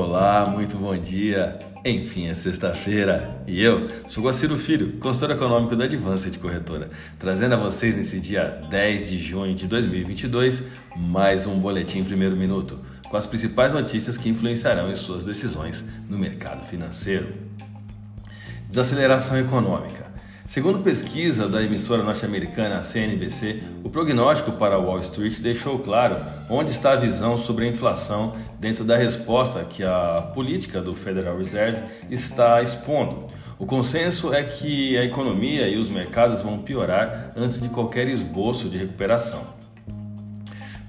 Olá, muito bom dia. Enfim, é sexta-feira e eu sou Guaciro Filho, consultor econômico da Advanced Corretora, trazendo a vocês nesse dia 10 de junho de 2022 mais um boletim primeiro minuto com as principais notícias que influenciarão em suas decisões no mercado financeiro. Desaceleração econômica. Segundo pesquisa da emissora norte-americana CNBC, o prognóstico para Wall Street deixou claro onde está a visão sobre a inflação dentro da resposta que a política do Federal Reserve está expondo. O consenso é que a economia e os mercados vão piorar antes de qualquer esboço de recuperação.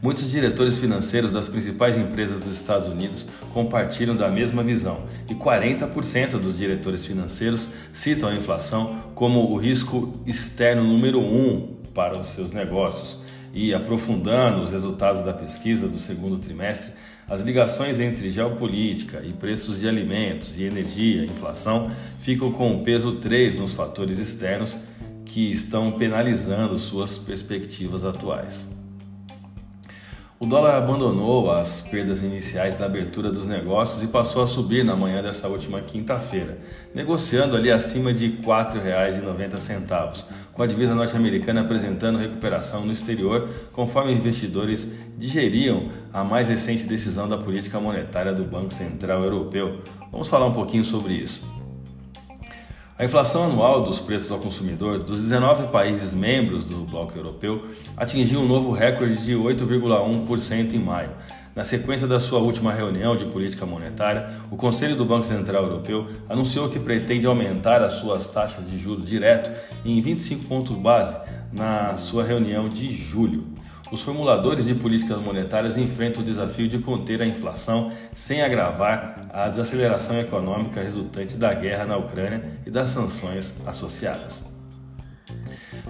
Muitos diretores financeiros das principais empresas dos Estados Unidos compartilham da mesma visão e 40% dos diretores financeiros citam a inflação como o risco externo número um para os seus negócios. E aprofundando os resultados da pesquisa do segundo trimestre, as ligações entre geopolítica e preços de alimentos e energia, inflação, ficam com o peso 3 nos fatores externos que estão penalizando suas perspectivas atuais. O dólar abandonou as perdas iniciais da abertura dos negócios e passou a subir na manhã dessa última quinta-feira, negociando ali acima de R$ 4,90, com a divisa norte-americana apresentando recuperação no exterior, conforme investidores digeriam a mais recente decisão da política monetária do Banco Central Europeu. Vamos falar um pouquinho sobre isso. A inflação anual dos preços ao consumidor dos 19 países membros do Bloco Europeu atingiu um novo recorde de 8,1% em maio. Na sequência da sua última reunião de política monetária, o Conselho do Banco Central Europeu anunciou que pretende aumentar as suas taxas de juros direto em 25 pontos base na sua reunião de julho os formuladores de políticas monetárias enfrentam o desafio de conter a inflação sem agravar a desaceleração econômica resultante da guerra na Ucrânia e das sanções associadas.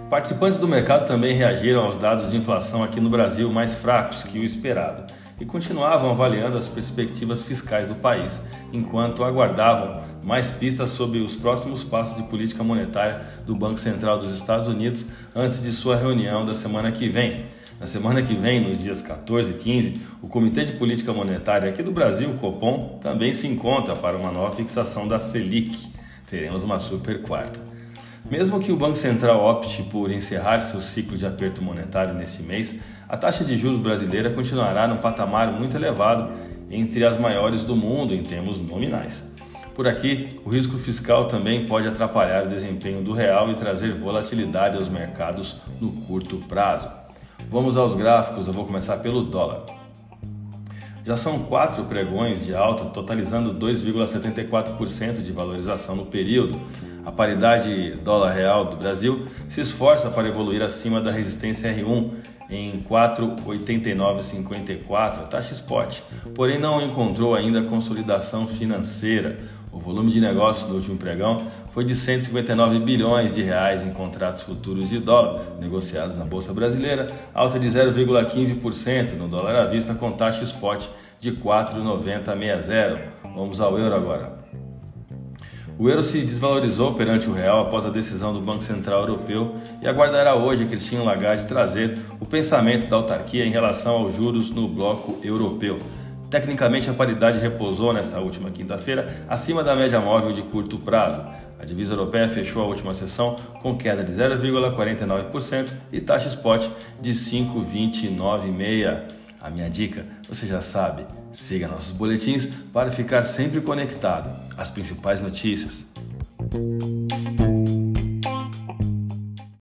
Participantes do mercado também reagiram aos dados de inflação aqui no Brasil mais fracos que o esperado e continuavam avaliando as perspectivas fiscais do país, enquanto aguardavam mais pistas sobre os próximos passos de política monetária do Banco Central dos Estados Unidos antes de sua reunião da semana que vem na semana que vem, nos dias 14 e 15, o Comitê de Política Monetária aqui do Brasil, Copom, também se encontra para uma nova fixação da Selic. Teremos uma super quarta. Mesmo que o Banco Central opte por encerrar seu ciclo de aperto monetário neste mês, a taxa de juros brasileira continuará num patamar muito elevado, entre as maiores do mundo em termos nominais. Por aqui, o risco fiscal também pode atrapalhar o desempenho do real e trazer volatilidade aos mercados no curto prazo. Vamos aos gráficos, eu vou começar pelo dólar. Já são quatro pregões de alta, totalizando 2,74% de valorização no período. A paridade dólar-real do Brasil se esforça para evoluir acima da resistência R1 em 4,8954, taxa spot, porém não encontrou ainda consolidação financeira. O volume de negócios no último pregão foi de 159 bilhões de reais em contratos futuros de dólar negociados na bolsa brasileira, alta de 0,15% no dólar à vista com taxa spot de 4,9060. Vamos ao euro agora. O euro se desvalorizou perante o real após a decisão do Banco Central Europeu e aguardará hoje Christine Lagarde trazer o pensamento da autarquia em relação aos juros no bloco europeu. Tecnicamente, a paridade repousou nesta última quinta-feira acima da média móvel de curto prazo. A divisa europeia fechou a última sessão com queda de 0,49% e taxa spot de 5,296. A minha dica, você já sabe, siga nossos boletins para ficar sempre conectado às principais notícias.